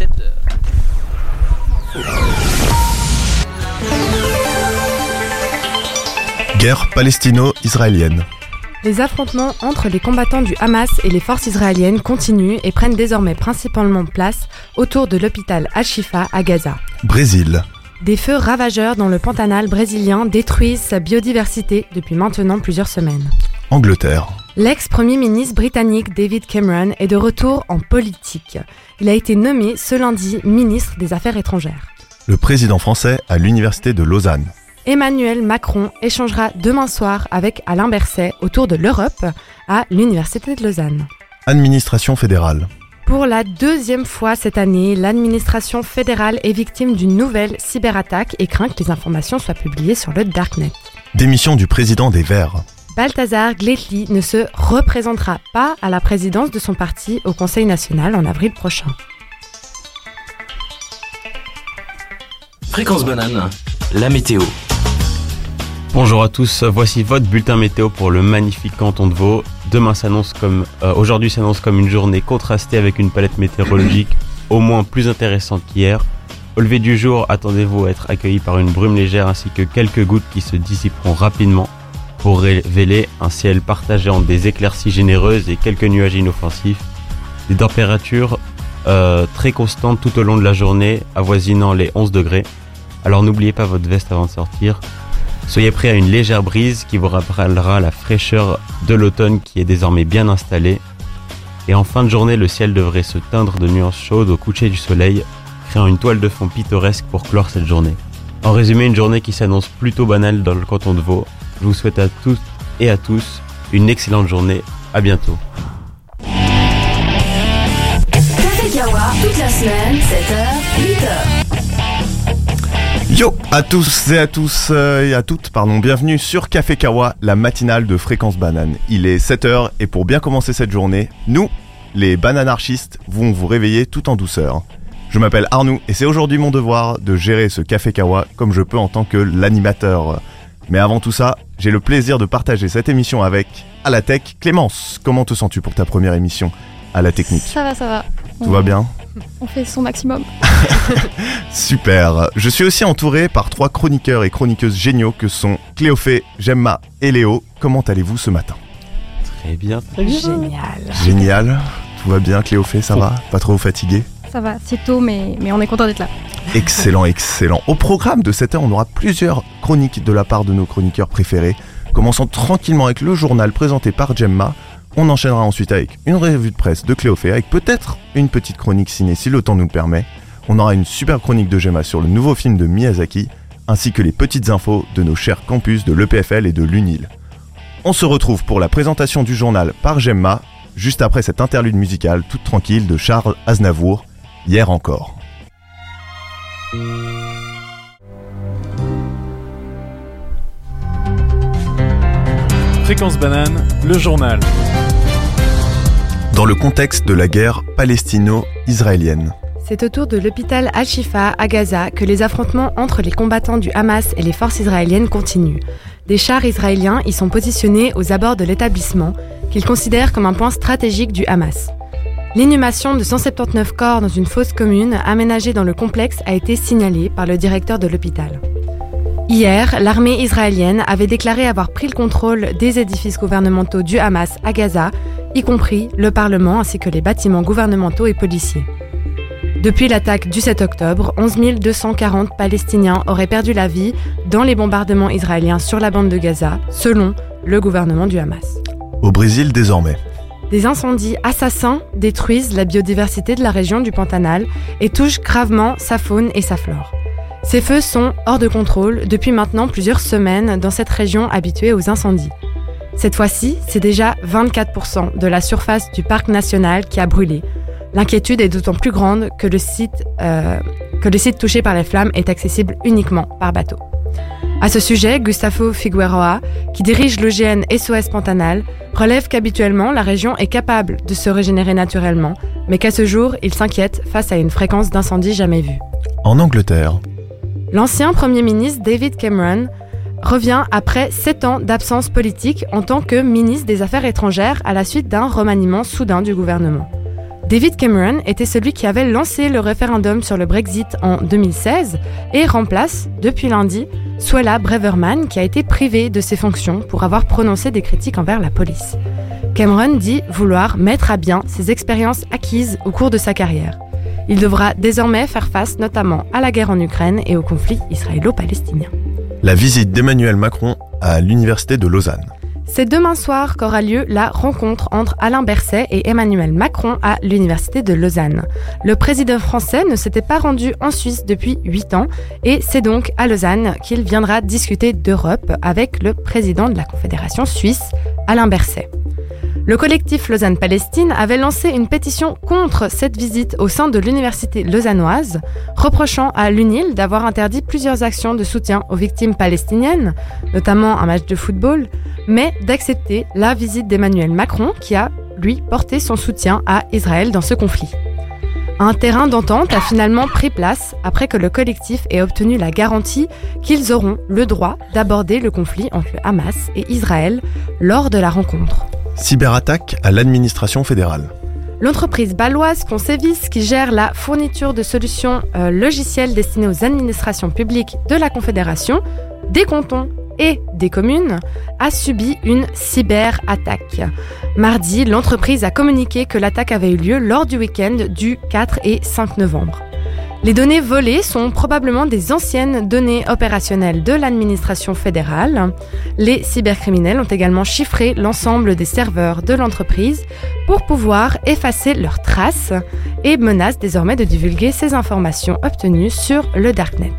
7h. Guerre palestino-israélienne. Les affrontements entre les combattants du Hamas et les forces israéliennes continuent et prennent désormais principalement place autour de l'hôpital Al-Shifa à Gaza. Brésil. Des feux ravageurs dans le Pantanal brésilien détruisent sa biodiversité depuis maintenant plusieurs semaines. Angleterre. L'ex-premier ministre britannique David Cameron est de retour en politique. Il a été nommé ce lundi ministre des Affaires étrangères. Le président français à l'université de Lausanne. Emmanuel Macron échangera demain soir avec Alain Berset autour de l'Europe à l'université de Lausanne. Administration fédérale. Pour la deuxième fois cette année, l'administration fédérale est victime d'une nouvelle cyberattaque et craint que les informations soient publiées sur le Darknet. Démission du président des Verts. Balthazar Gletli ne se représentera pas à la présidence de son parti au Conseil national en avril prochain. Fréquence banane, la météo. Bonjour à tous, voici votre bulletin météo pour le magnifique canton de Vaud. Demain s'annonce comme, euh, aujourd'hui s'annonce comme une journée contrastée avec une palette météorologique au moins plus intéressante qu'hier. Au lever du jour, attendez-vous à être accueilli par une brume légère ainsi que quelques gouttes qui se dissiperont rapidement pour révéler un ciel partagé entre des éclaircies généreuses et quelques nuages inoffensifs. Des températures euh, très constantes tout au long de la journée, avoisinant les 11 degrés. Alors n'oubliez pas votre veste avant de sortir. Soyez prêts à une légère brise qui vous rappellera la fraîcheur de l'automne qui est désormais bien installée. Et en fin de journée, le ciel devrait se teindre de nuances chaudes au coucher du soleil, créant une toile de fond pittoresque pour clore cette journée. En résumé, une journée qui s'annonce plutôt banale dans le canton de Vaud. Je vous souhaite à toutes et à tous une excellente journée. À bientôt. Café Kawa, toute la semaine, 7h, 8h. Yo à tous et à tous euh, et à toutes, pardon, bienvenue sur Café Kawa, la matinale de Fréquence Banane. Il est 7h et pour bien commencer cette journée, nous, les bananarchistes, vont vous réveiller tout en douceur. Je m'appelle Arnoux et c'est aujourd'hui mon devoir de gérer ce Café Kawa comme je peux en tant que l'animateur. Mais avant tout ça, j'ai le plaisir de partager cette émission avec à la tech Clémence. Comment te sens-tu pour ta première émission à la technique? Ça va, ça va. Tout On- va bien? On fait son maximum. Super. Je suis aussi entouré par trois chroniqueurs et chroniqueuses géniaux que sont Cléophée, Gemma et Léo. Comment allez-vous ce matin? Très bien, très bien. Génial. Génial. Tout va bien Cléophée, ça va? Pas trop fatigué? Ça va, c'est tôt, mais, on est content d'être là. Excellent, excellent. Au programme de cette heure, on aura plusieurs chroniques de la part de nos chroniqueurs préférés. Commençant tranquillement avec le journal présenté par Gemma. On enchaînera ensuite avec une revue de presse de Cléophée, avec peut-être une petite chronique ciné si le temps nous le permet. On aura une super chronique de Gemma sur le nouveau film de Miyazaki, ainsi que les petites infos de nos chers campus de l'EPFL et de l'UNIL. On se retrouve pour la présentation du journal par Gemma, juste après cette interlude musicale toute tranquille de Charles Aznavour, hier encore. Fréquence banane, le journal. dans le contexte de la guerre palestino-israélienne. C'est autour de l'hôpital Al-Shifa à Gaza que les affrontements entre les combattants du Hamas et les forces israéliennes continuent. Des chars israéliens y sont positionnés aux abords de l'établissement, qu'ils considèrent comme un point stratégique du Hamas. L'inhumation de 179 corps dans une fosse commune aménagée dans le complexe a été signalée par le directeur de l'hôpital. Hier, l'armée israélienne avait déclaré avoir pris le contrôle des édifices gouvernementaux du Hamas à Gaza, y compris le Parlement ainsi que les bâtiments gouvernementaux et policiers. Depuis l'attaque du 7 octobre, 11 240 Palestiniens auraient perdu la vie dans les bombardements israéliens sur la bande de Gaza, selon le gouvernement du Hamas. Au Brésil désormais. Des incendies assassins détruisent la biodiversité de la région du Pantanal et touchent gravement sa faune et sa flore. Ces feux sont hors de contrôle depuis maintenant plusieurs semaines dans cette région habituée aux incendies. Cette fois-ci, c'est déjà 24% de la surface du parc national qui a brûlé. L'inquiétude est d'autant plus grande que le, site, euh, que le site touché par les flammes est accessible uniquement par bateau. À ce sujet, Gustavo Figueroa, qui dirige l'OGN SOS Pantanal, relève qu'habituellement la région est capable de se régénérer naturellement, mais qu'à ce jour, il s'inquiète face à une fréquence d'incendies jamais vue. En Angleterre. L'ancien Premier ministre David Cameron revient après sept ans d'absence politique en tant que ministre des Affaires étrangères à la suite d'un remaniement soudain du gouvernement. David Cameron était celui qui avait lancé le référendum sur le Brexit en 2016 et remplace, depuis lundi, Suella Breverman qui a été privée de ses fonctions pour avoir prononcé des critiques envers la police. Cameron dit vouloir mettre à bien ses expériences acquises au cours de sa carrière. Il devra désormais faire face notamment à la guerre en Ukraine et au conflit israélo-palestinien. La visite d'Emmanuel Macron à l'université de Lausanne. C'est demain soir qu'aura lieu la rencontre entre Alain Berset et Emmanuel Macron à l'Université de Lausanne. Le président français ne s'était pas rendu en Suisse depuis 8 ans et c'est donc à Lausanne qu'il viendra discuter d'Europe avec le président de la Confédération suisse, Alain Berset. Le collectif Lausanne-Palestine avait lancé une pétition contre cette visite au sein de l'université lausannoise, reprochant à l'UNIL d'avoir interdit plusieurs actions de soutien aux victimes palestiniennes, notamment un match de football, mais d'accepter la visite d'Emmanuel Macron qui a, lui, porté son soutien à Israël dans ce conflit. Un terrain d'entente a finalement pris place après que le collectif ait obtenu la garantie qu'ils auront le droit d'aborder le conflit entre le Hamas et Israël lors de la rencontre. Cyberattaque à l'administration fédérale. L'entreprise baloise Concevis, qui gère la fourniture de solutions euh, logicielles destinées aux administrations publiques de la Confédération, des cantons et des communes, a subi une cyberattaque. Mardi, l'entreprise a communiqué que l'attaque avait eu lieu lors du week-end du 4 et 5 novembre. Les données volées sont probablement des anciennes données opérationnelles de l'administration fédérale. Les cybercriminels ont également chiffré l'ensemble des serveurs de l'entreprise pour pouvoir effacer leurs traces et menacent désormais de divulguer ces informations obtenues sur le Darknet.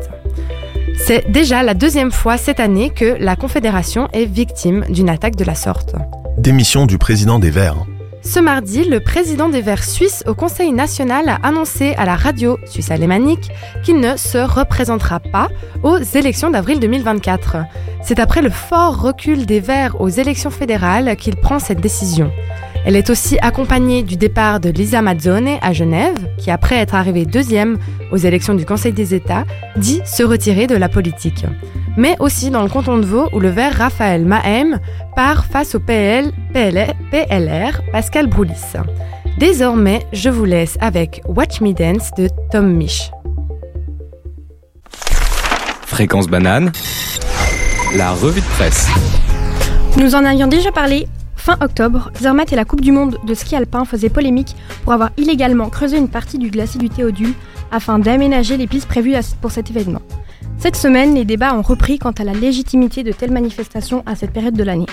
C'est déjà la deuxième fois cette année que la Confédération est victime d'une attaque de la sorte. Démission du président des Verts. Ce mardi, le président des Verts suisses au Conseil national a annoncé à la radio suisse alémanique qu'il ne se représentera pas aux élections d'avril 2024. C'est après le fort recul des Verts aux élections fédérales qu'il prend cette décision. Elle est aussi accompagnée du départ de Lisa Mazzone à Genève, qui après être arrivée deuxième aux élections du Conseil des États, dit se retirer de la politique. Mais aussi dans le canton de Vaud où le vert Raphaël Mahem part face au PL, PLR Pascal Broulis. Désormais, je vous laisse avec Watch Me Dance de Tom Mich. Fréquence banane, la revue de presse. Nous en avions déjà parlé. Fin octobre, Zermatt et la Coupe du Monde de ski alpin faisaient polémique pour avoir illégalement creusé une partie du glacier du Théodule afin d'aménager les pistes prévues pour cet événement. Cette semaine, les débats ont repris quant à la légitimité de telles manifestations à cette période de l'année.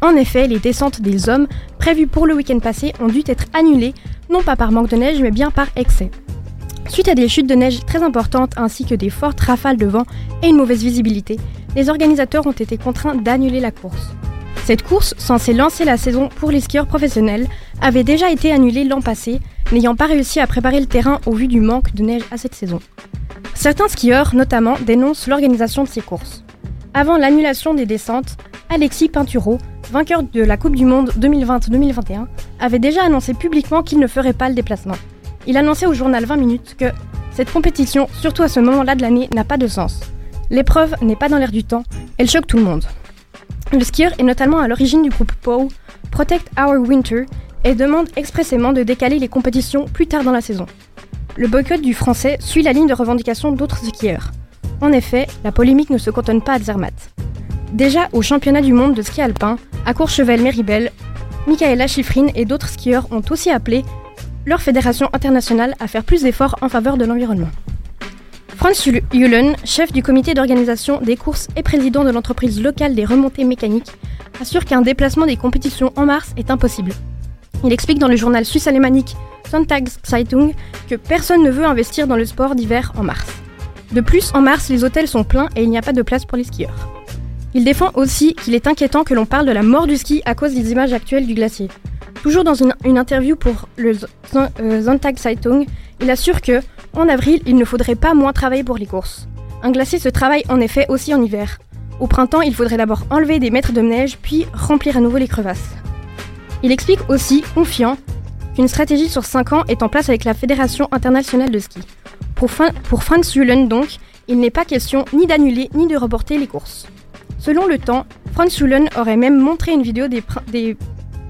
En effet, les descentes des hommes prévues pour le week-end passé ont dû être annulées, non pas par manque de neige, mais bien par excès. Suite à des chutes de neige très importantes ainsi que des fortes rafales de vent et une mauvaise visibilité, les organisateurs ont été contraints d'annuler la course. Cette course, censée lancer la saison pour les skieurs professionnels, avait déjà été annulée l'an passé, n'ayant pas réussi à préparer le terrain au vu du manque de neige à cette saison. Certains skieurs, notamment, dénoncent l'organisation de ces courses. Avant l'annulation des descentes, Alexis Pinturo, vainqueur de la Coupe du Monde 2020-2021, avait déjà annoncé publiquement qu'il ne ferait pas le déplacement. Il annonçait au journal 20 minutes que cette compétition, surtout à ce moment-là de l'année, n'a pas de sens. L'épreuve n'est pas dans l'air du temps, elle choque tout le monde. Le skieur est notamment à l'origine du groupe POW, Protect Our Winter, et demande expressément de décaler les compétitions plus tard dans la saison. Le boycott du français suit la ligne de revendication d'autres skieurs. En effet, la polémique ne se cantonne pas à Zermatt. Déjà au championnat du monde de ski alpin, à Courchevel-Méribel, Michaela Schifrin et d'autres skieurs ont aussi appelé leur fédération internationale à faire plus d'efforts en faveur de l'environnement. Franz Julen, chef du comité d'organisation des courses et président de l'entreprise locale des remontées mécaniques, assure qu'un déplacement des compétitions en mars est impossible. Il explique dans le journal suisse alémanique Sonntagszeitung que personne ne veut investir dans le sport d'hiver en mars. De plus, en mars, les hôtels sont pleins et il n'y a pas de place pour les skieurs. Il défend aussi qu'il est inquiétant que l'on parle de la mort du ski à cause des images actuelles du glacier. Toujours dans une, interview pour le Sonntagszeitung, euh, il assure que, en avril, il ne faudrait pas moins travailler pour les courses. Un glacier se travaille en effet aussi en hiver. Au printemps, il faudrait d'abord enlever des mètres de neige, puis remplir à nouveau les crevasses. Il explique aussi, confiant, qu'une stratégie sur 5 ans est en place avec la Fédération internationale de ski. Pour, Franz Julen donc, il n'est pas question ni d'annuler ni de reporter les courses. Selon le temps, Franz Julen aurait même montré une vidéo des,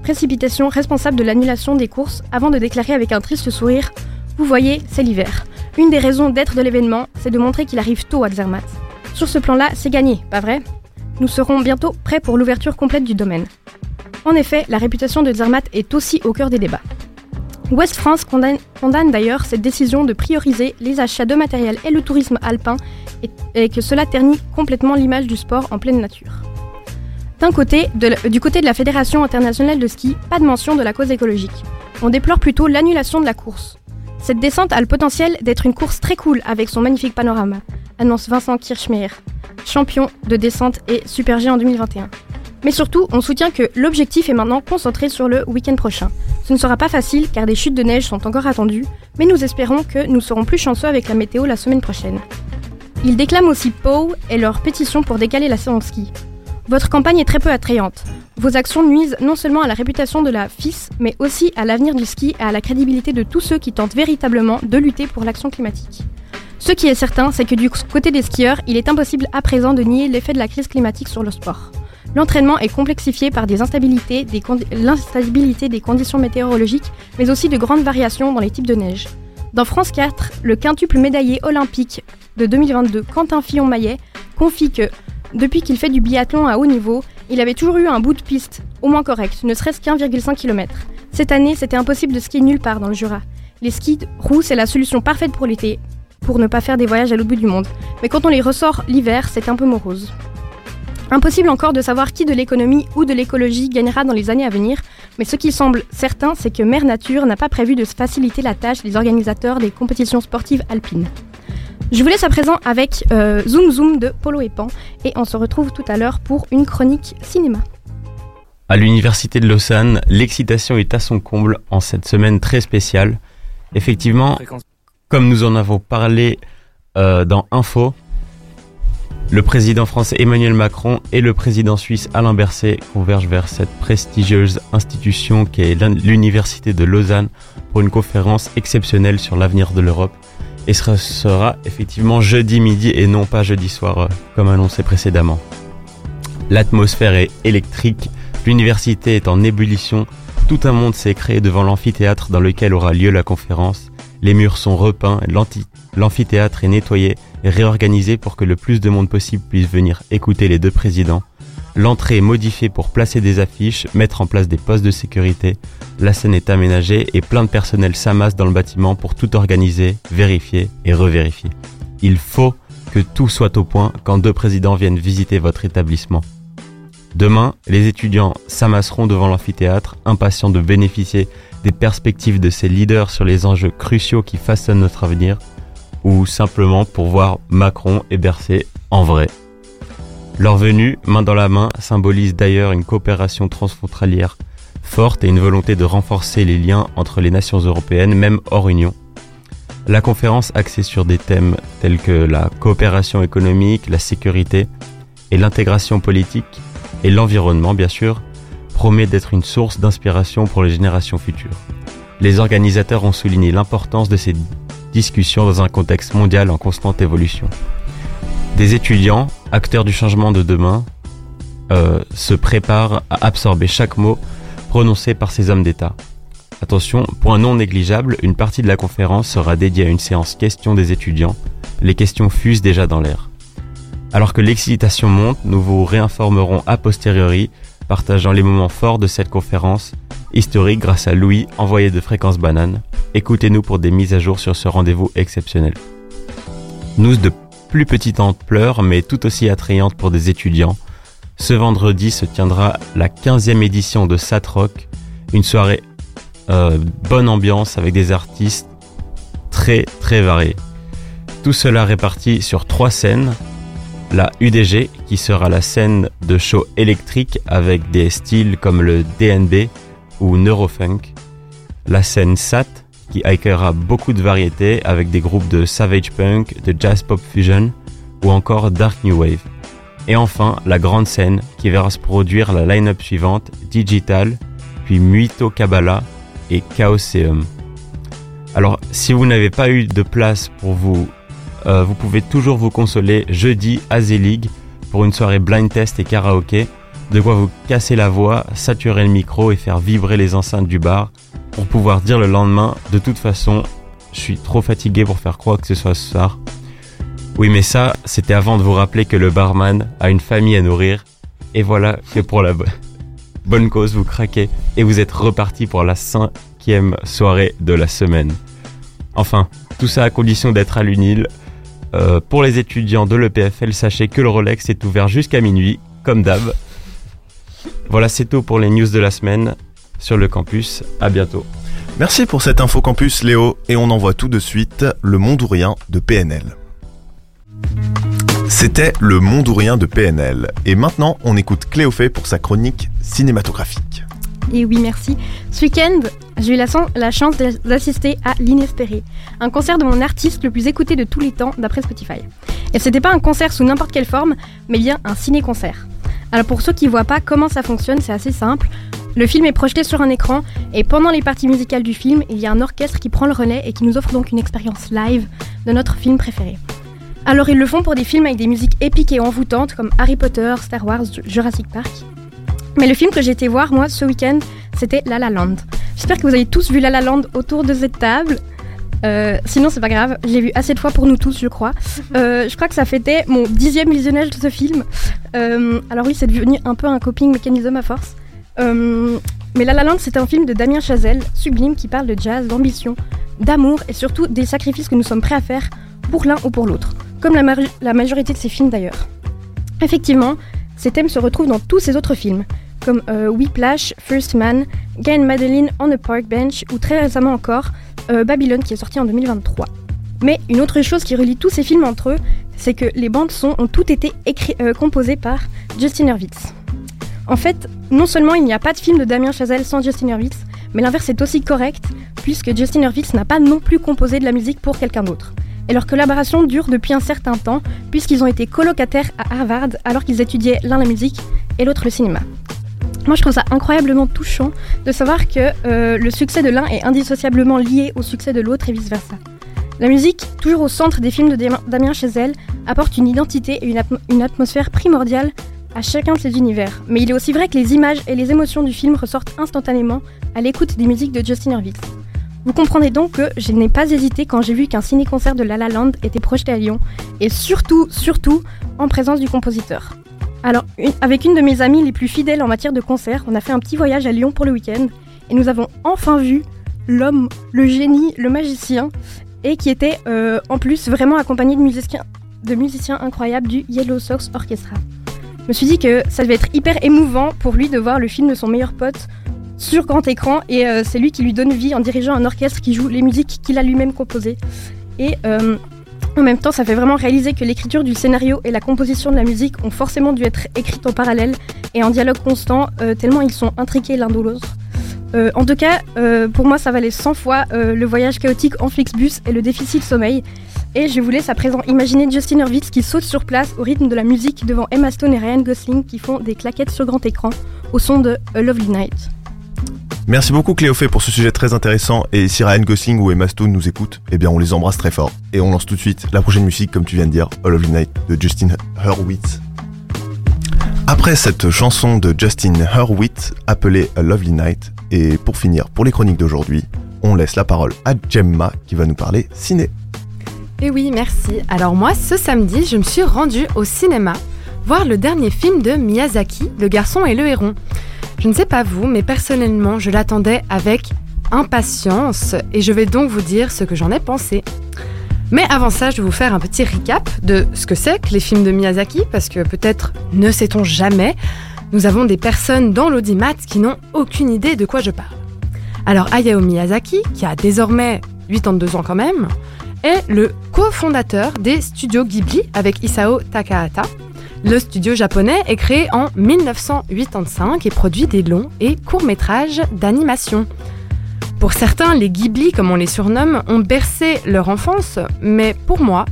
précipitation responsable de l'annulation des courses avant de déclarer avec un triste sourire Vous voyez, c'est l'hiver. Une des raisons d'être de l'événement, c'est de montrer qu'il arrive tôt à Zermatt. Sur ce plan-là, c'est gagné, pas vrai? Nous serons bientôt prêts pour l'ouverture complète du domaine. En effet, la réputation de Zermatt est aussi au cœur des débats. West France condamne, d'ailleurs cette décision de prioriser les achats de matériel et le tourisme alpin et, que cela ternit complètement l'image du sport en pleine nature. D'un côté, du côté de la Fédération internationale de ski, pas de mention de la cause écologique. On déplore plutôt l'annulation de la course. Cette descente a le potentiel d'être une course très cool avec son magnifique panorama, annonce Vincent Kirchmeier, champion de descente et Super G en 2021. Mais surtout, on soutient que l'objectif est maintenant concentré sur le week-end prochain. Ce ne sera pas facile car des chutes de neige sont encore attendues, mais nous espérons que nous serons plus chanceux avec la météo la semaine prochaine. Ils déclament aussi POW et leur pétition pour décaler la de ski. Votre campagne est très peu attrayante. Vos actions nuisent non seulement à la réputation de la FIS, mais aussi à l'avenir du ski et à la crédibilité de tous ceux qui tentent véritablement de lutter pour l'action climatique. Ce qui est certain, c'est que du côté des skieurs, il est impossible à présent de nier l'effet de la crise climatique sur le sport. L'entraînement est complexifié par des instabilités, des l'instabilité des conditions météorologiques, mais aussi de grandes variations dans les types de neige. Dans France 4, le quintuple médaillé olympique de 2022, Quentin Fillon-Maillet, confie que, depuis qu'il fait du biathlon à haut niveau, il avait toujours eu un bout de piste, au moins correct, ne serait-ce qu'1,5 km. Cette année, c'était impossible de skier nulle part dans le Jura. Les skis de roue, c'est la solution parfaite pour l'été, pour ne pas faire des voyages à l'autre bout du monde. Mais quand on les ressort l'hiver, c'est un peu morose. Impossible encore de savoir qui de l'économie ou de l'écologie gagnera dans les années à venir, mais ce qui semble certain, c'est que Mère Nature n'a pas prévu de faciliter la tâche des organisateurs des compétitions sportives alpines. Je vous laisse à présent avec euh, Zoom Zoom de Polo et Pan, et on se retrouve tout à l'heure pour une chronique cinéma. À l'université de Lausanne, l'excitation est à son comble en cette semaine très spéciale. Effectivement, comme nous en avons parlé euh, dans Info, le président français Emmanuel Macron et le président suisse Alain Berset convergent vers cette prestigieuse institution qui est l'un- l'université de Lausanne pour une conférence exceptionnelle sur l'avenir de l'Europe. Et ce sera effectivement jeudi midi et non pas jeudi soir euh, comme annoncé précédemment. L'atmosphère est électrique, l'université est en ébullition, tout un monde s'est créé devant l'amphithéâtre dans lequel aura lieu la conférence. Les murs sont repeints, l'amphithéâtre est nettoyé et réorganisé pour que le plus de monde possible puisse venir écouter les deux présidents. L'entrée est modifiée pour placer des affiches, mettre en place des postes de sécurité. La scène est aménagée et plein de personnel s'amasse dans le bâtiment pour tout organiser, vérifier et revérifier. Il faut que tout soit au point quand deux présidents viennent visiter votre établissement. Demain, les étudiants s'amasseront devant l'amphithéâtre, impatients de bénéficier des perspectives de ces leaders sur les enjeux cruciaux qui façonnent notre avenir, ou simplement pour voir Macron et Bercer en vrai. Leur venue, main dans la main, symbolise d'ailleurs une coopération transfrontalière forte et une volonté de renforcer les liens entre les nations européennes, même hors Union. La conférence axée sur des thèmes tels que la coopération économique, la sécurité et l'intégration politique et l'environnement bien sûr, promet d'être une source d'inspiration pour les générations futures. Les organisateurs ont souligné l'importance de ces discussions dans un contexte mondial en constante évolution. Des étudiants, acteurs du changement de demain, euh, se préparent à absorber chaque mot prononcé par ces hommes d'État. Attention, point non négligeable, une partie de la conférence sera dédiée à une séance questions des étudiants. Les questions fusent déjà dans l'air. Alors que l'excitation monte, nous vous réinformerons a posteriori, partageant les moments forts de cette conférence, historique grâce à Louis, envoyé de Fréquence Banane. Écoutez-nous pour des mises à jour sur ce rendez-vous exceptionnel. News de plus petite ampleur, mais tout aussi attrayante pour des étudiants. Ce vendredi se tiendra la 15e édition de Satrock, une soirée euh, bonne ambiance avec des artistes très très variés. Tout cela réparti sur trois scènes, la UDG qui sera la scène de show électrique avec des styles comme le DNB ou Neurofunk, la scène SAT qui accueillera beaucoup de variétés avec des groupes de savage punk, de jazz pop fusion ou encore dark new wave. Et enfin, la grande scène qui verra se produire la line-up suivante Digital, puis Muito Kabbalah et Chaoseum. Alors, si vous n'avez pas eu de place pour vous euh, vous pouvez toujours vous consoler jeudi à Zelig pour une soirée blind test et karaoké De quoi vous casser la voix, saturer le micro et faire vibrer les enceintes du bar pour pouvoir dire le lendemain, de toute façon, je suis trop fatigué pour faire quoi que ce soit ce soir. Oui, mais ça, c'était avant de vous rappeler que le barman a une famille à nourrir. Et voilà que pour la bo- bonne cause, vous craquez et vous êtes reparti pour la cinquième soirée de la semaine. Enfin, tout ça à condition d'être à l'UNIL. Euh, pour les étudiants de l'EPFL, sachez que le Rolex est ouvert jusqu'à minuit, comme d'hab. Voilà, c'est tout pour les news de la semaine sur le campus. À bientôt. Merci pour cette info campus Léo et on envoie tout de suite le monde ou rien de PNL. C'était le monde ou rien de PNL et maintenant on écoute Cléophée pour sa chronique cinématographique. Et oui, merci. Ce week-end, j'ai eu la, chance d'a- d'assister à L'Inespéré, un concert de mon artiste le plus écouté de tous les temps d'après Spotify. Et c'était pas un concert sous n'importe quelle forme, mais bien un ciné-concert. Alors pour ceux qui voient pas comment ça fonctionne, c'est assez simple. Le film est projeté sur un écran et pendant les parties musicales du film, il y a un orchestre qui prend le relais et qui nous offre donc une expérience live de notre film préféré. Alors ils le font pour des films avec des musiques épiques et envoûtantes comme Harry Potter, Star Wars, Jurassic Park. Mais le film que j'ai été voir moi ce week-end, c'était La La Land. J'espère que vous avez tous vu La La Land autour de cette table. Euh, sinon, c'est pas grave, je l'ai vu assez de fois pour nous tous, je crois. Euh, je crois que ça fêtait mon dixième visionnage de ce film. Euh, alors oui, c'est devenu un peu un coping mécanisme à force. Mais La La Land, c'est un film de Damien Chazelle, sublime, qui parle de jazz, d'ambition, d'amour et surtout des sacrifices que nous sommes prêts à faire pour l'un ou pour l'autre. Comme la, majorité de ses films d'ailleurs. Effectivement, ces thèmes se retrouvent dans tous ses autres films, comme euh, Whiplash, First Man, Guy and Madeline on a Park Bench ou très récemment encore euh, Babylone qui est sorti en 2023. Mais une autre chose qui relie tous ces films entre eux, c'est que les bandes son ont toutes été euh, composées par Justin Hurwitz. En fait, non seulement il n'y a pas de film de Damien Chazelle sans Justin Hurwitz, mais l'inverse est aussi correct, puisque Justin Hurwitz n'a pas non plus composé de la musique pour quelqu'un d'autre. Et leur collaboration dure depuis un certain temps, puisqu'ils ont été colocataires à Harvard alors qu'ils étudiaient l'un la musique et l'autre le cinéma. Moi, je trouve ça incroyablement touchant de savoir que euh, le succès de l'un est indissociablement lié au succès de l'autre et vice-versa. La musique, toujours au centre des films de Damien- Chazelle, apporte une identité et une, atmo- une atmosphère primordiale à chacun de ses univers. Mais il est aussi vrai que les images et les émotions du film ressortent instantanément à l'écoute des musiques de Justin Hurwitz. Vous comprendrez donc que je n'ai pas hésité quand j'ai vu qu'un ciné-concert de La La Land était projeté à Lyon, et surtout, surtout, en présence du compositeur. Alors, avec une de mes amies les plus fidèles en matière de concert, on a fait un petit voyage à Lyon pour le week-end, et nous avons enfin vu l'homme, le génie, le magicien, et qui était euh, en plus vraiment accompagné de musiciens, de musiciens incroyables du Yellow Sox Orchestra. Je me suis dit que ça devait être hyper émouvant pour lui de voir le film de son meilleur pote sur grand écran et euh, c'est lui qui lui donne vie en dirigeant un orchestre qui joue les musiques qu'il a lui-même composées. Et euh, en même temps, ça fait vraiment réaliser que l'écriture du scénario et la composition de la musique ont forcément dû être écrites en parallèle et en dialogue constant, euh, tellement ils sont intriqués l'un de l'autre. En tout cas, pour moi, ça valait 100 fois le voyage chaotique en Flixbus et le déficit sommeil. Et je vous laisse à présent imaginer Justin Hurwitz qui saute sur place au rythme de la musique devant Emma Stone et Ryan Gosling qui font des claquettes sur grand écran au son de A Lovely Night. Merci beaucoup Cléophée pour ce sujet très intéressant et si Ryan Gosling ou Emma Stone nous écoutent, eh bien on les embrasse très fort. Et on lance tout de suite la prochaine musique comme tu viens de dire, A Lovely Night de Justin Hurwitz. Après cette chanson de Justin Hurwitz appelée A Lovely Night, et pour finir pour les chroniques d'aujourd'hui, on laisse la parole à Gemma qui va nous parler ciné. Et oui, merci. Alors moi, ce samedi, je me suis rendue au cinéma voir le dernier film de Miyazaki, Le garçon et le héron. Je ne sais pas vous, mais personnellement, je l'attendais avec impatience et je vais donc vous dire ce que j'en ai pensé. Mais avant ça, je vais vous faire un petit recap de ce que c'est que les films de Miyazaki, parce que peut-être ne sait-on jamais, nous avons des personnes dans l'audimat qui n'ont aucune idée de quoi je parle. Alors Hayao Miyazaki, qui a désormais 82 ans quand même, est le cofondateur des studios Ghibli avec Isao Takahata. Le studio japonais est créé en 1985 et produit des longs et courts métrages d'animation. Pour certains, les Ghibli, comme on les surnomme, ont bercé leur enfance, mais pour moi,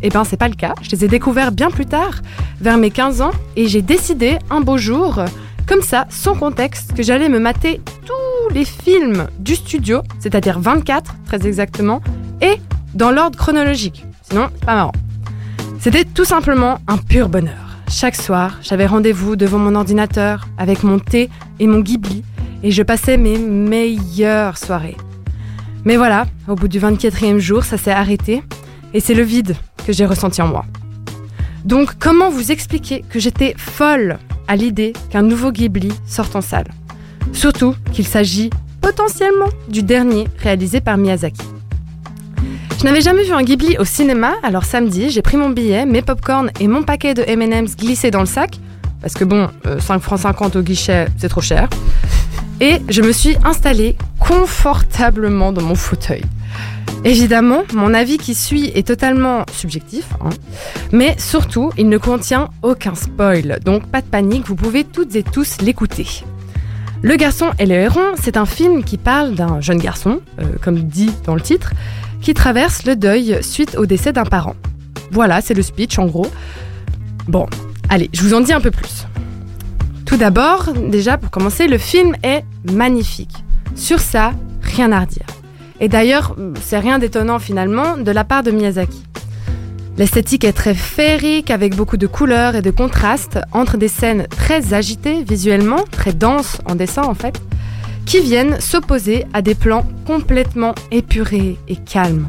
eh ben c'est pas le cas. Je les ai découverts bien plus tard, vers mes 15 ans, et j'ai décidé un beau jour, comme ça, sans contexte, que j'allais me mater tous les films du studio, c'est-à-dire 24 très exactement, et dans l'ordre chronologique. Sinon, c'est pas marrant. C'était tout simplement un pur bonheur. Chaque soir, j'avais rendez-vous devant mon ordinateur avec mon thé et mon Ghibli et je passais mes meilleures soirées. Mais voilà, au bout du 24e jour, ça s'est arrêté et c'est le vide que j'ai ressenti en moi. Donc comment vous expliquer que j'étais folle à l'idée qu'un nouveau Ghibli sorte en salle? Surtout qu'il s'agit potentiellement du dernier réalisé par Miyazaki. Je n'avais jamais vu un Ghibli au cinéma, alors samedi, j'ai pris mon billet, mes popcorn et mon paquet de M&M's glissés dans le sac, parce que bon, euh, 5 francs 50 au guichet, c'est trop cher. Et je me suis installée confortablement dans mon fauteuil. Évidemment, mon avis qui suit est totalement subjectif, hein, mais surtout, il ne contient aucun spoil, donc pas de panique, vous pouvez toutes et tous l'écouter. Le garçon et le héron, c'est un film qui parle d'un jeune garçon, euh, comme dit dans le titre, qui traverse le deuil suite au décès d'un parent. Voilà, c'est le speech en gros. Bon, allez, je vous en dis un peu plus. Tout d'abord, déjà pour commencer, le film est magnifique. Sur ça, rien à redire. Et d'ailleurs, c'est rien d'étonnant finalement de la part de Miyazaki. L'esthétique est très féerique avec beaucoup de couleurs et de contrastes entre des scènes très agitées visuellement, très denses en dessin en fait, qui viennent s'opposer à des plans complètement épurés et calmes.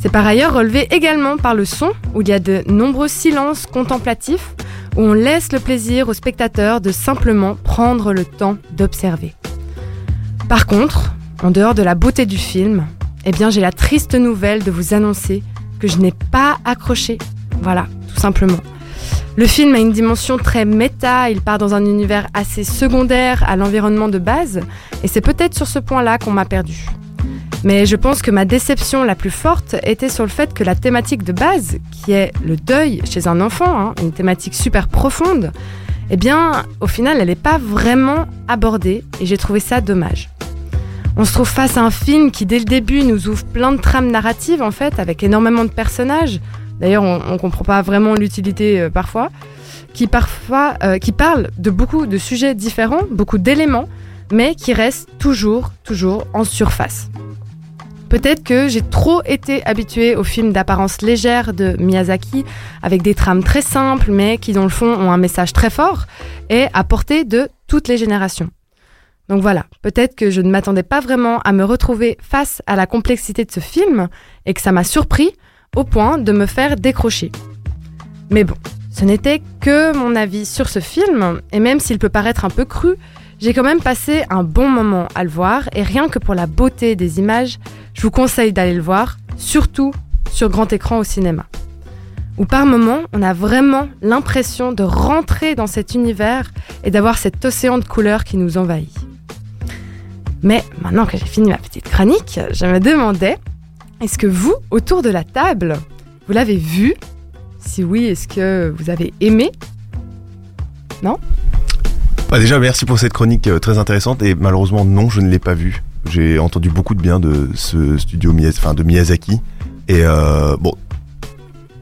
C'est par ailleurs relevé également par le son, où il y a de nombreux silences contemplatifs, où on laisse le plaisir au spectateur de simplement prendre le temps d'observer. Par contre, en dehors de la beauté du film, eh bien j'ai la triste nouvelle de vous annoncer que je n'ai pas accroché. Voilà, tout simplement. Le film a une dimension très méta, il part dans un univers assez secondaire à l'environnement de base, et c'est peut-être sur ce point-là qu'on m'a perdu. Mais je pense que ma déception la plus forte était sur le fait que la thématique de base, qui est le deuil chez un enfant, hein, une thématique super profonde, eh bien, au final, elle n'est pas vraiment abordée, et j'ai trouvé ça dommage. On se trouve face à un film qui, dès le début, nous ouvre plein de trames narratives, en fait, avec énormément de personnages, D'ailleurs, on ne comprend pas vraiment l'utilité euh, parfois, qui, parfois euh, qui parle de beaucoup de sujets différents, beaucoup d'éléments, mais qui restent toujours, toujours en surface. Peut-être que j'ai trop été habituée aux films d'apparence légère de Miyazaki, avec des trames très simples, mais qui dans le fond ont un message très fort et à portée de toutes les générations. Donc voilà, peut-être que je ne m'attendais pas vraiment à me retrouver face à la complexité de ce film et que ça m'a surpris, au point de me faire décrocher. Mais bon, ce n'était que mon avis sur ce film, et même s'il peut paraître un peu cru, j'ai quand même passé un bon moment à le voir, et rien que pour la beauté des images, je vous conseille d'aller le voir, surtout sur grand écran au cinéma. Où par moments, on a vraiment l'impression de rentrer dans cet univers et d'avoir cet océan de couleurs qui nous envahit. Mais maintenant que j'ai fini ma petite chronique, je me demandais est-ce que vous, autour de la table, vous l'avez vu? Si oui, est-ce que vous avez aimé? Non? Bah déjà, merci pour cette chronique euh, très intéressante et malheureusement, non, je ne l'ai pas vu. J'ai entendu beaucoup de bien de ce studio enfin, de Miyazaki et euh, bon,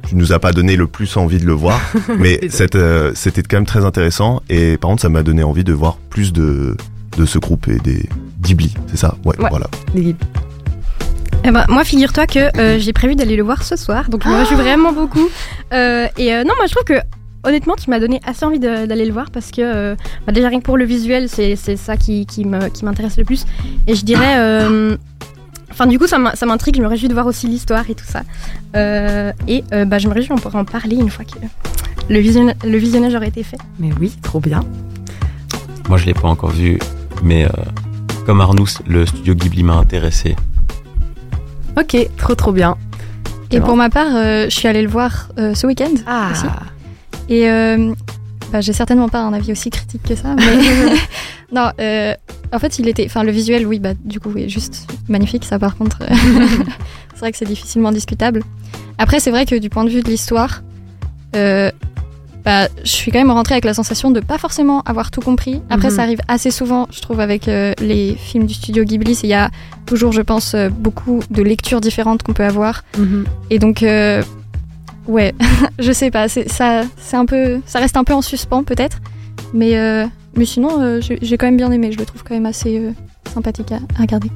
tu nous as pas donné le plus envie de le voir, mais euh, c'était quand même très intéressant et par contre, ça m'a donné envie de voir plus de de ce groupe et des Ghibli, c'est ça? Ouais, Ouais. voilà. Eh ben, moi, figure-toi que euh, j'ai prévu d'aller le voir ce soir, donc je me réjouis vraiment beaucoup. Euh, et euh, non, moi, je trouve que honnêtement, tu m'as donné assez envie de- d'aller le voir parce que euh, bah, déjà rien que pour le visuel, c'est c'est ça qui, qui me- qui m'intéresse le plus. Et je dirais, euh, enfin, du coup, ça m'in- ça m'intrigue. Je me réjouis de voir aussi l'histoire et tout ça. Euh, et euh, bah, je me réjouis, on pourra en parler une fois que le, le visionnage aurait été fait. Mais oui, trop bien. Moi, je l'ai pas encore vu, mais euh, comme Arnous, le studio Ghibli m'a intéressé. Ok, trop trop bien. Et bon. pour ma part, euh, je suis allée le voir euh, ce week-end. Ah, Aussi. Et euh, bah, j'ai certainement pas un avis aussi critique que ça. Mais non, en fait, il était. Enfin, le visuel, oui, bah, du coup, est juste magnifique. Ça, par contre, c'est vrai que c'est difficilement discutable. Après, c'est vrai que du point de vue de l'histoire, bah, je suis quand même rentrée avec la sensation de pas forcément avoir tout compris. Après, Mhm. ça arrive assez souvent, je trouve, avec euh, les films du studio Ghibli. Il y a toujours, je pense, euh, beaucoup de lectures différentes qu'on peut avoir. mhm. Et donc, euh, ouais, je sais pas, ça, un peu, ça reste un peu en suspens peut-être, mais euh, mais sinon, j'ai quand même bien aimé. Je le trouve quand même assez sympathique à, à regarder.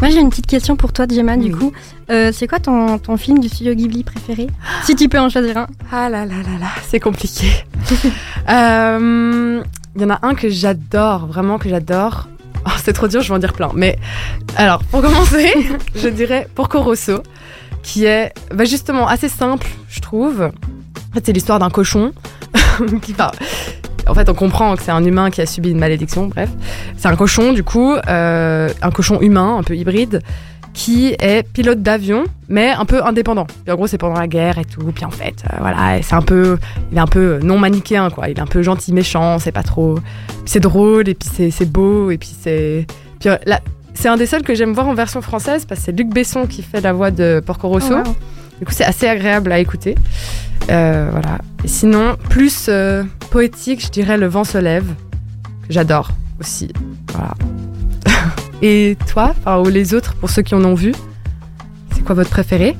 Moi j'ai une petite question pour toi Gemma du Oui. coup. Euh, c'est quoi ton, ton film du studio Ghibli préféré? Si tu peux en choisir un. Ah là là là là, c'est compliqué. Euh, Il y en a un que j'adore, vraiment que j'adore. Oh, c'est trop dur, je vais en dire plein. Mais alors, pour commencer, je dirais Porco Rosso, qui est bah, justement assez simple, je trouve. En fait, c'est l'histoire d'un cochon qui. En fait, on comprend que c'est un humain qui a subi une malédiction, bref. C'est un cochon, du coup, euh, un cochon humain, un peu hybride, qui est pilote d'avion, mais un peu indépendant. Et en gros, c'est pendant la guerre et tout. Puis en fait, euh, voilà, c'est un peu, il est un peu non manichéen, quoi. Il est un peu gentil, méchant, c'est pas trop. C'est drôle, et puis c'est beau, et puis c'est. Puis euh, là, c'est un des seuls que j'aime voir en version française parce que c'est Luc Besson qui fait la voix de Porco Rosso. Oh. Du coup, c'est assez agréable à écouter. Euh, voilà. Et sinon, plus euh, poétique, je dirais Le vent se lève, que j'adore aussi. Voilà. Et toi, enfin, ou les autres, pour ceux qui en ont vu, c'est quoi votre préféré?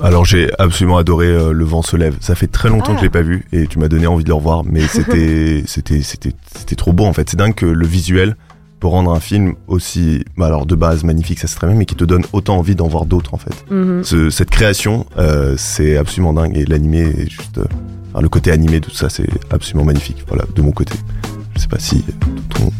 Alors j'ai absolument adoré euh, Le vent se lève. Ça fait très longtemps Ah. que je l'ai pas vu et tu m'as donné envie de le revoir, mais c'était c'était c'était c'était trop beau en fait. C'est dingue que le visuel peut rendre un film aussi, bah, alors de base magnifique, ça c'est très bien, mais qui te donne autant envie d'en voir d'autres en fait. Mhm. Ce- cette création, euh, c'est absolument dingue et l'animé est juste, euh, enfin, le côté animé tout ça, c'est absolument magnifique. Voilà, de mon côté. Je sais pas si ton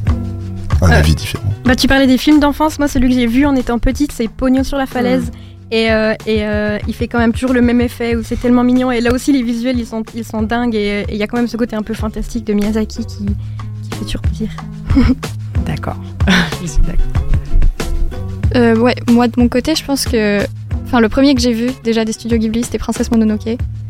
un Euh, avis différent. Bah tu parlais des films d'enfance, moi celui que j'ai vu en étant petite c'est Pognon sur la falaise. Et, euh, et euh, il fait quand même toujours le même effet où c'est tellement mignon et là aussi les visuels ils sont, ils sont dingues et et il y a quand même ce côté un peu fantastique de Miyazaki qui, qui fait toujours plaisir. D'accord. je suis d'accord. Euh, ouais, moi de mon côté, je pense que. Enfin, le premier que j'ai vu déjà des studios Ghibli, c'était Princesse Mononoke.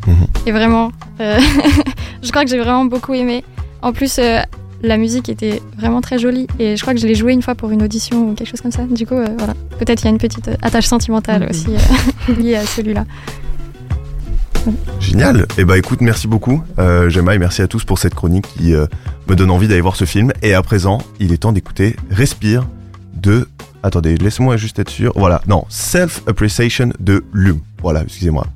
Mhm. Et vraiment, euh, je crois que j'ai vraiment beaucoup aimé. En plus, euh, la musique était vraiment très jolie et je crois que je l'ai joué une fois pour une audition ou quelque chose comme ça. Du coup, euh, voilà. Peut-être il y a une petite attache sentimentale Mhm. aussi euh, liée à celui-là. Génial. Et bah écoute, merci beaucoup, euh, Gemma, et merci à tous pour cette chronique qui euh, me donne envie d'aller voir ce film. Et à présent, il est temps d'écouter Respire de. Attendez, laisse-moi juste être sûr. Voilà, non, Self Appreciation de Lume. Voilà, excusez-moi.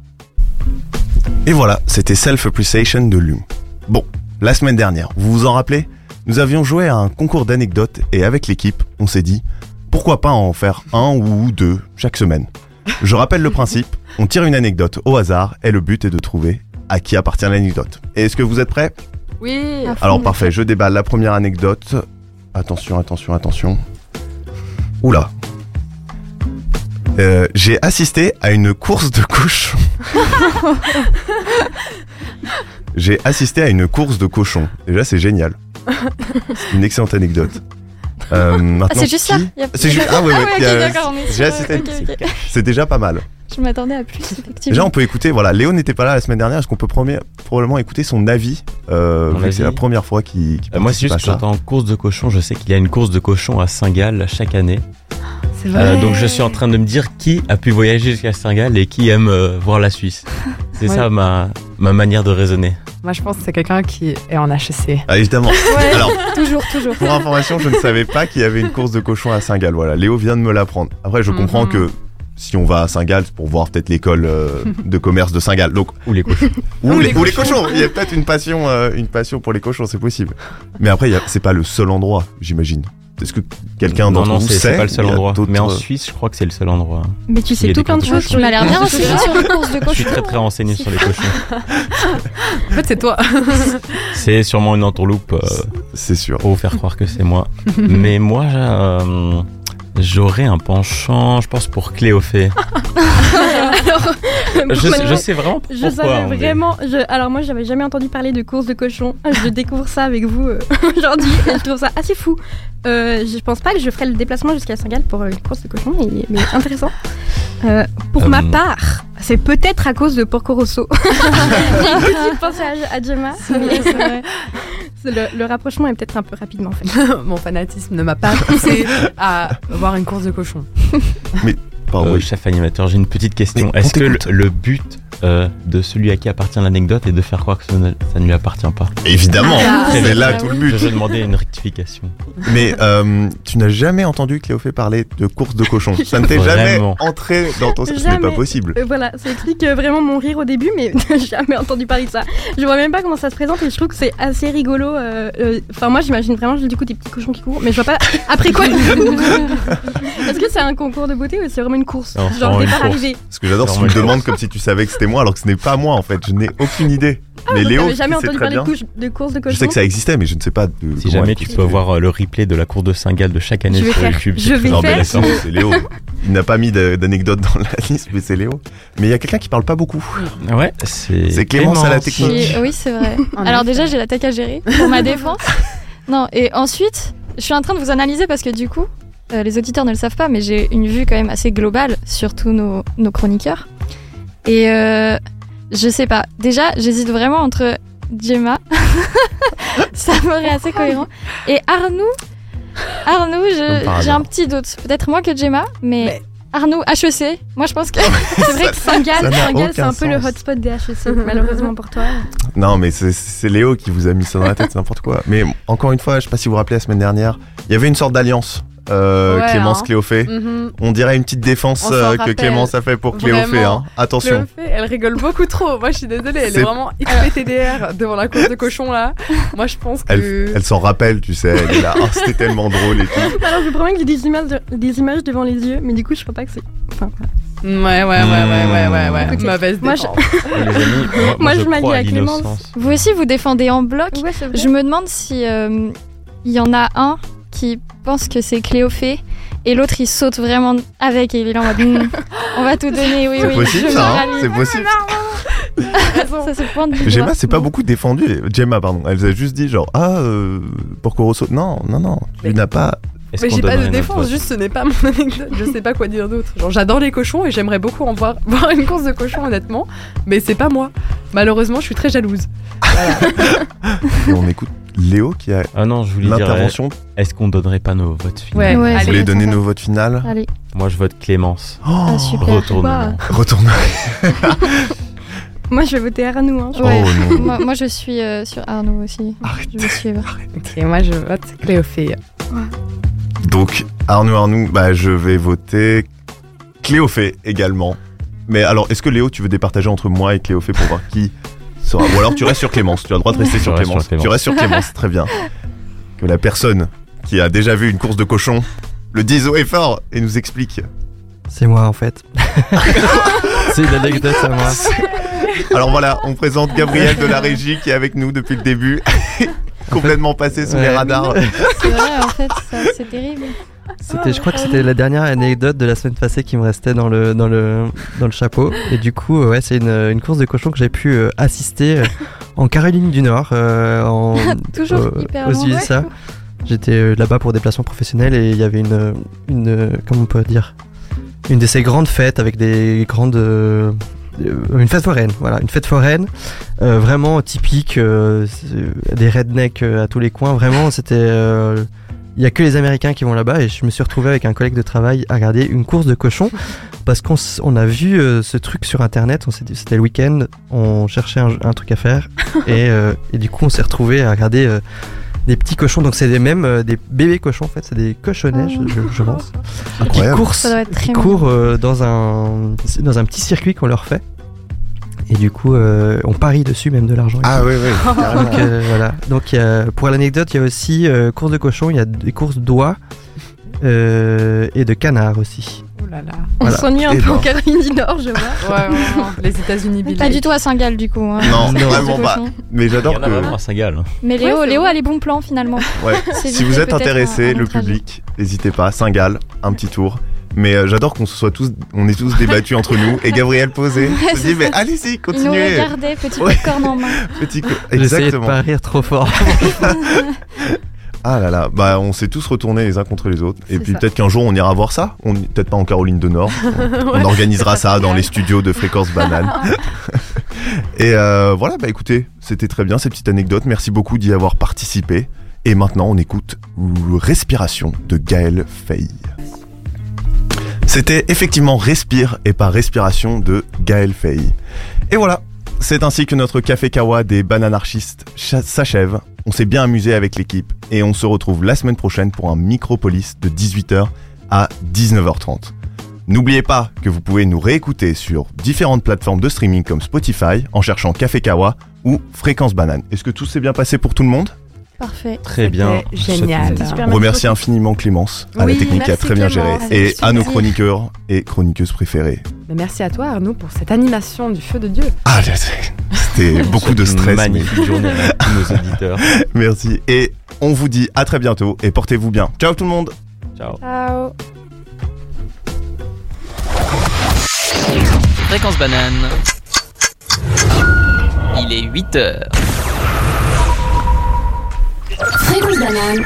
Et voilà, c'était Self Appreciation de Lume. Bon, la semaine dernière, vous vous en rappelez? Nous avions joué à un concours d'anecdotes et avec l'équipe, on s'est dit pourquoi pas en faire un ou deux chaque semaine? Je rappelle le principe, on tire une anecdote au hasard et le but est de trouver à qui appartient l'anecdote. Est-ce que vous êtes prêts? Oui. Alors parfait, je déballe la première anecdote. Attention, attention, attention. Oula. Euh, J'ai assisté à une course de cochons. J'ai assisté à une course de cochons. Déjà, c'est génial. C'est une excellente anecdote. Euh, Ah, c'est juste ça qui a- C'est ah ouais, ouais, a- j'ai assisté. C'est déjà pas mal. Je m'attendais à plus, effectivement. Déjà, on peut écouter. Voilà, Léo n'était pas là la semaine dernière. Est-ce qu'on peut premier- probablement écouter son avis euh, que C'est la première fois qu'il qu'il Euh, moi, c'est juste que j'entends course de cochon. Je sais qu'il y a une course de cochon à Saint-Gall chaque année. C'est Euh, vrai. donc, je suis en train de me dire qui a pu voyager jusqu'à Saint-Gall et qui aime euh, voir la Suisse. C'est Ouais. ça ma, ma manière de raisonner. Moi, je pense que c'est quelqu'un qui est en HEC. Ah, évidemment. Ouais, Alors, toujours, toujours. pour information, je ne savais pas qu'il y avait une course de cochons à Saint-Gall. Voilà, Léo vient de me l'apprendre. Après, je comprends Mhm. que si on va à Saint-Gall, c'est pour voir peut-être l'école euh, de commerce de Saint-Gall. Donc, Ou les cochons. ou, Ou les, les ou les cochons. Il y a peut-être une passion, euh, une passion pour les cochons, c'est possible. Mais après, c'est pas le seul endroit, j'imagine. Est-ce que quelqu'un d'entre non, vous sait c'est pas le seul endroit. Mais en Suisse, je crois que c'est le seul endroit. Mais tu sais tout plein de choses cochons. sur la Tu m'as l'air bien renseigné sur les courses de Je cochons. suis très très renseigné sur les cochons. En fait, c'est toi. C'est sûrement une entourloupe euh, C'est sûr. pour vous faire croire que c'est moi. Mais moi, euh, j'aurais un penchant, je pense, pour Cléophée. Alors, Je, sais vraiment pas je pourquoi. savais en vrai. vraiment. je- alors moi, j'avais jamais entendu parler de course de cochons. Je découvre ça avec vous euh, aujourd'hui et je trouve ça assez fou. Euh, je pense pas que je ferai le déplacement jusqu'à Saint-Gall pour euh, une course de cochons, mais, mais intéressant. Euh, pour ma part, c'est peut-être à cause de Porco Rosso. J'ai une petite pensée à, à Gemma. Mais le, le rapprochement est peut-être un peu rapidement fait. Mon fanatisme ne m'a pas poussé à voir une course de cochon. Pardon, Euh, oui. chef animateur, j'ai une petite question. Mais on Est-ce que le but euh, de celui à qui appartient l'anecdote et de faire croire que ça ne, ça ne lui appartient pas. Évidemment, Ah, c'est là vrai, tout le but. Je vais demander une rectification. Mais euh, tu n'as jamais entendu Cléophée parler de course de cochon. Ça ne t'est jamais entré dans ton... Ce n'est pas possible. Euh, voilà, ça explique euh, vraiment mon rire au début, mais j'ai jamais entendu parler de ça. Je vois même pas comment ça se présente et je trouve que c'est assez rigolo. euh, euh, Enfin, moi j'imagine vraiment du coup des petits cochons qui courent, mais je vois pas après quoi. Est-ce que c'est un concours de beauté ou c'est vraiment une course? Non, Genre départ arrivé. Ce que j'adore, c'est que tu me demandes comme si tu savais que c'était moi, alors que ce n'est pas moi en fait. Je n'ai aucune idée. mais Donc, Léo, jamais entendu parler bien. de, couche- de course de cochons Je sais que ça existait, mais je ne sais pas de. Si jamais tu peux voir euh, le replay de la course de Saint-Gall de chaque année Je vais sur faire. YouTube. Je c'est vais très Non, mais faire. c'est Léo. Il n'a pas mis d'anecdotes dans la liste, mais c'est Léo. Mais il y a quelqu'un qui parle pas beaucoup. Ouais, c'est. C'est Clémence à la technique. Oui, c'est vrai. Alors déjà, j'ai la tech à gérer pour ma défense. Non, et ensuite, je suis en train de vous analyser parce que du coup, euh, les auditeurs ne le savent pas, mais j'ai une vue quand même assez globale sur tous nos, nos chroniqueurs. Et euh, je sais pas. Déjà, j'hésite vraiment entre Gemma, ça me paraît assez cohérent, et Arnoux. Arnoux, j'ai un petit doute. Peut-être moins que Gemma, mais, Mais- Arnoux, HEC. Moi, je pense que C'est vrai que Saint-Gall, c'est un peu le hotspot des HEC, malheureusement pour toi. Non, mais c'est- c'est Léo qui vous a mis ça dans la tête, c'est n'importe quoi. Mais encore une fois, je sais pas si vous vous rappelez la semaine dernière, il y avait une sorte d'alliance. Euh, Ouais, Clémence hein. Cléophée. Mhm. On dirait une petite défense euh, que. Clémence a fait pour Cléophée. Hein. Attention. Cléophée, elle rigole beaucoup trop. Moi, je suis désolée, elle C'est- est vraiment XPTDR devant la course de cochon là. Moi, je pense que. Elle, elle s'en rappelle, tu sais. Elle est là. Oh, c'était tellement drôle et tout. Alors, je promets que j'ai des images, de- des images devant les yeux, mais du coup, je crois pas que c'est. Enfin, Ouais, ouais, ouais, ouais, ouais, ouais, ouais. Écoutez, Mauvaise moi, je- moi, Moi, je je m'allie crois à à Clémence. vous aussi, vous défendez en bloc. ouais. Je me demande si euh, il y en a un qui pense que c'est Cléophée et l'autre il saute vraiment avec et il est là en mode Hmm, on va tout donner, oui, C'est oui. possible je ça, hein. C'est possible. Ça se pointe du Gemma, c'est pas beaucoup défendu. Gemma, pardon. Elle a juste dit genre ah euh, pour qu'on saute. Non, non, non. Tu n'as pas. Mais j'ai pas de défense, juste ce n'est pas mon anecdote. Je sais pas quoi dire d'autre. Genre, j'adore les cochons et j'aimerais beaucoup en voir, voir une course de cochons, honnêtement. Mais c'est pas moi. Malheureusement, je suis très jalouse. Et on écoute Léo qui a Ah non, je voulais dire. l'intervention. Est-ce qu'on donnerait pas nos votes finaux Ouais, Ouais, Vous voulez donner nos votes finales? Allez, Moi, je vote Clémence. Oh, ah, super. Retournement. Retourne. Moi, je vais voter Arnaud. Hein. Ouais. Oh moi, moi, je suis euh, sur Arnaud aussi. Arrête. Je vais suivre. Et moi, je vote Cléophée. Donc, Arnaud Arnoux, bah, je vais voter Cléophée également. Mais alors, est-ce que Léo, tu veux départager entre moi et Cléophée pour voir qui sera Ou alors tu restes sur Clémence, tu as le droit de rester sur Clémence. sur Clémence. Tu restes sur Clémence, très bien. Que la personne qui a déjà vu une course de cochon le dise haut et fort et nous explique. C'est moi en fait. c'est une anecdote à moi. Alors voilà, on présente Gabriel de la régie qui est avec nous depuis le début. Complètement passé sous les radars. C'est vrai, en fait, c'est terrible. C'était, je crois que c'était la dernière anecdote de la semaine passée qui me restait dans le, dans le, dans le chapeau. Et du coup, euh, ouais, c'est une, une course de cochon que j'ai pu euh, assister euh, en Caroline du Nord, euh, en, Toujours euh, hyper aux loin. USA. J'étais là-bas pour déplacement professionnel et il y avait une, une, comment on peut dire, une de ces grandes fêtes avec des grandes, une fête foraine, voilà, une fête foraine, euh, vraiment typique, euh, des rednecks à tous les coins. Vraiment, c'était, euh, il y a que les Américains qui vont là-bas et je me suis retrouvé avec un collègue de travail à regarder une course de cochons parce qu'on on a vu euh, ce truc sur internet. On s'est dit- c'était le week-end, on cherchait un, un truc à faire et, euh, et du coup on s'est retrouvé à regarder. euh, des petits cochons, donc c'est des mêmes euh, des bébés cochons en fait, c'est des cochonnets, je, je- je pense, qui très qui mignon. courent euh, dans un dans un petit circuit qu'on leur fait. Et du coup, euh, on parie dessus même de l'argent. Ah oui, oui. carrément. Donc euh, voilà. Donc il y a- pour l'anecdote, il y a aussi euh, course de cochons, il y a des courses d'oies euh, et de canards aussi. Oh là là. On Voilà. s'ennuie un peu en Caroline du Nord, je vois. Ouais, vraiment. Les États-Unis Pas du tout à Saint-Gall du coup. hein. Non, Non. vraiment pas. cochon. Mais Il y j'adore en a vraiment que. à Saint-Gall. Mais Léo, Ouais, c'est Léo vrai. a les bons plans finalement. Ouais. C'est Si vous êtes peut-être intéressé, un- le public, n'hésitez pas. Saint-Gall, un petit tour. Mais euh, j'adore qu'on se soit tous, on est tous débattus entre nous. Et Gabriel posé, Ouais, se c'est dit mais ça. allez-y, Il nous continuez. regardait, petit Ouais. popcorn en main. Petit co- J'essayais de Exactement. pas rire trop fort. Ah là là, bah on s'est tous retournés les uns contre les autres. Et puis peut-être qu'un jour on ira voir ça. On peut-être pas en Caroline du Nord. On, on organisera ça dans les studios de Fréquence Banane. Et euh, voilà, bah écoutez, c'était très bien ces petites anecdotes. Merci beaucoup d'y avoir participé. Et maintenant, on écoute Respiration de Gaël Fay. C'était effectivement Respire et pas Respiration de Gaël Fay. Et voilà, c'est ainsi que notre café kawa des bananarchistes s'achève. On s'est bien amusé avec l'équipe et on se retrouve la semaine prochaine pour un Micropolis de 18h à 19h30. N'oubliez pas que vous pouvez nous réécouter sur différentes plateformes de streaming comme Spotify en cherchant Café Kawa ou Fréquence Banane. Est-ce que tout s'est bien passé pour tout le monde? Parfait. Très bien. Génial. On remercie merci infiniment Clémence à Oui, la technique qui a très bien géré et à nos chroniqueurs et chroniqueuses préférées. Mais merci à toi Arnaud pour cette animation du feu de Dieu. Ah, c'était beaucoup de stress. Une mais- magnifique journée à tous nos auditeurs. Merci et on vous dit à très bientôt et portez-vous bien. Ciao tout le monde Ciao. Ciao. Fréquence banane. Il est 8 heures. Fréquence banane.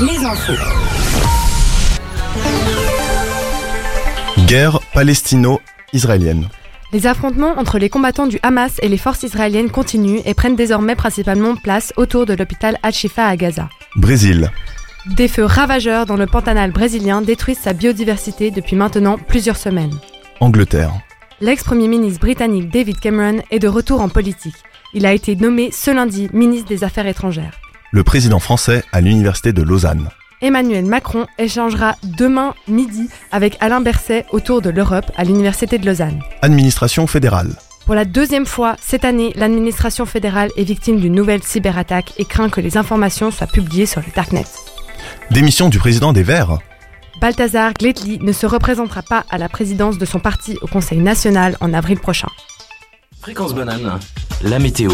Les infos. Guerre palestino-israélienne. Les affrontements entre les combattants du Hamas et les forces israéliennes continuent et prennent désormais principalement place autour de l'hôpital Al-Shifa à Gaza. Brésil. Des feux ravageurs dans le Pantanal brésilien détruisent sa biodiversité depuis maintenant plusieurs semaines. Angleterre. L'ex-premier ministre britannique David Cameron est de retour en politique. Il a été nommé ce lundi ministre des Affaires étrangères. Le président français à l'université de Lausanne. Emmanuel Macron échangera demain midi avec Alain Berset autour de l'Europe à l'université de Lausanne. Administration fédérale. Pour la deuxième fois cette année, l'administration fédérale est victime d'une nouvelle cyberattaque et craint que les informations soient publiées sur le Darknet. Démission du président des Verts. Balthazar Gletli ne se représentera pas à la présidence de son parti au Conseil national en avril prochain. Fréquence banane. La météo.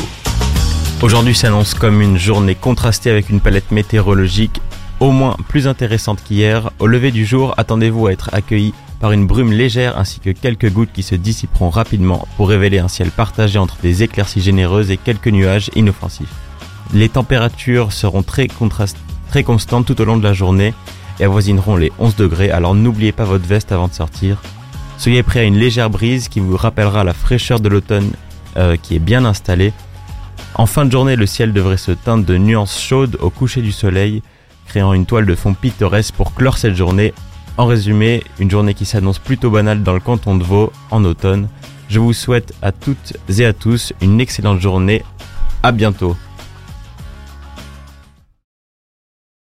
Aujourd'hui s'annonce comme une journée contrastée avec une palette météorologique au moins plus intéressante qu'hier. Au lever du jour, attendez-vous à être accueillis par une brume légère ainsi que quelques gouttes qui se dissiperont rapidement pour révéler un ciel partagé entre des éclaircies généreuses et quelques nuages inoffensifs. Les températures seront très, constantes tout au long de la journée et avoisineront les 11 degrés, alors n'oubliez pas votre veste avant de sortir. Soyez prêts à une légère brise qui vous rappellera la fraîcheur de l'automne euh, qui est bien installée. En fin de journée, le ciel devrait se teindre de nuances chaudes au coucher du soleil, créant une toile de fond pittoresque pour clore cette journée. En résumé, une journée qui s'annonce plutôt banale dans le canton de Vaud en automne. Je vous souhaite à toutes et à tous une excellente journée. À bientôt.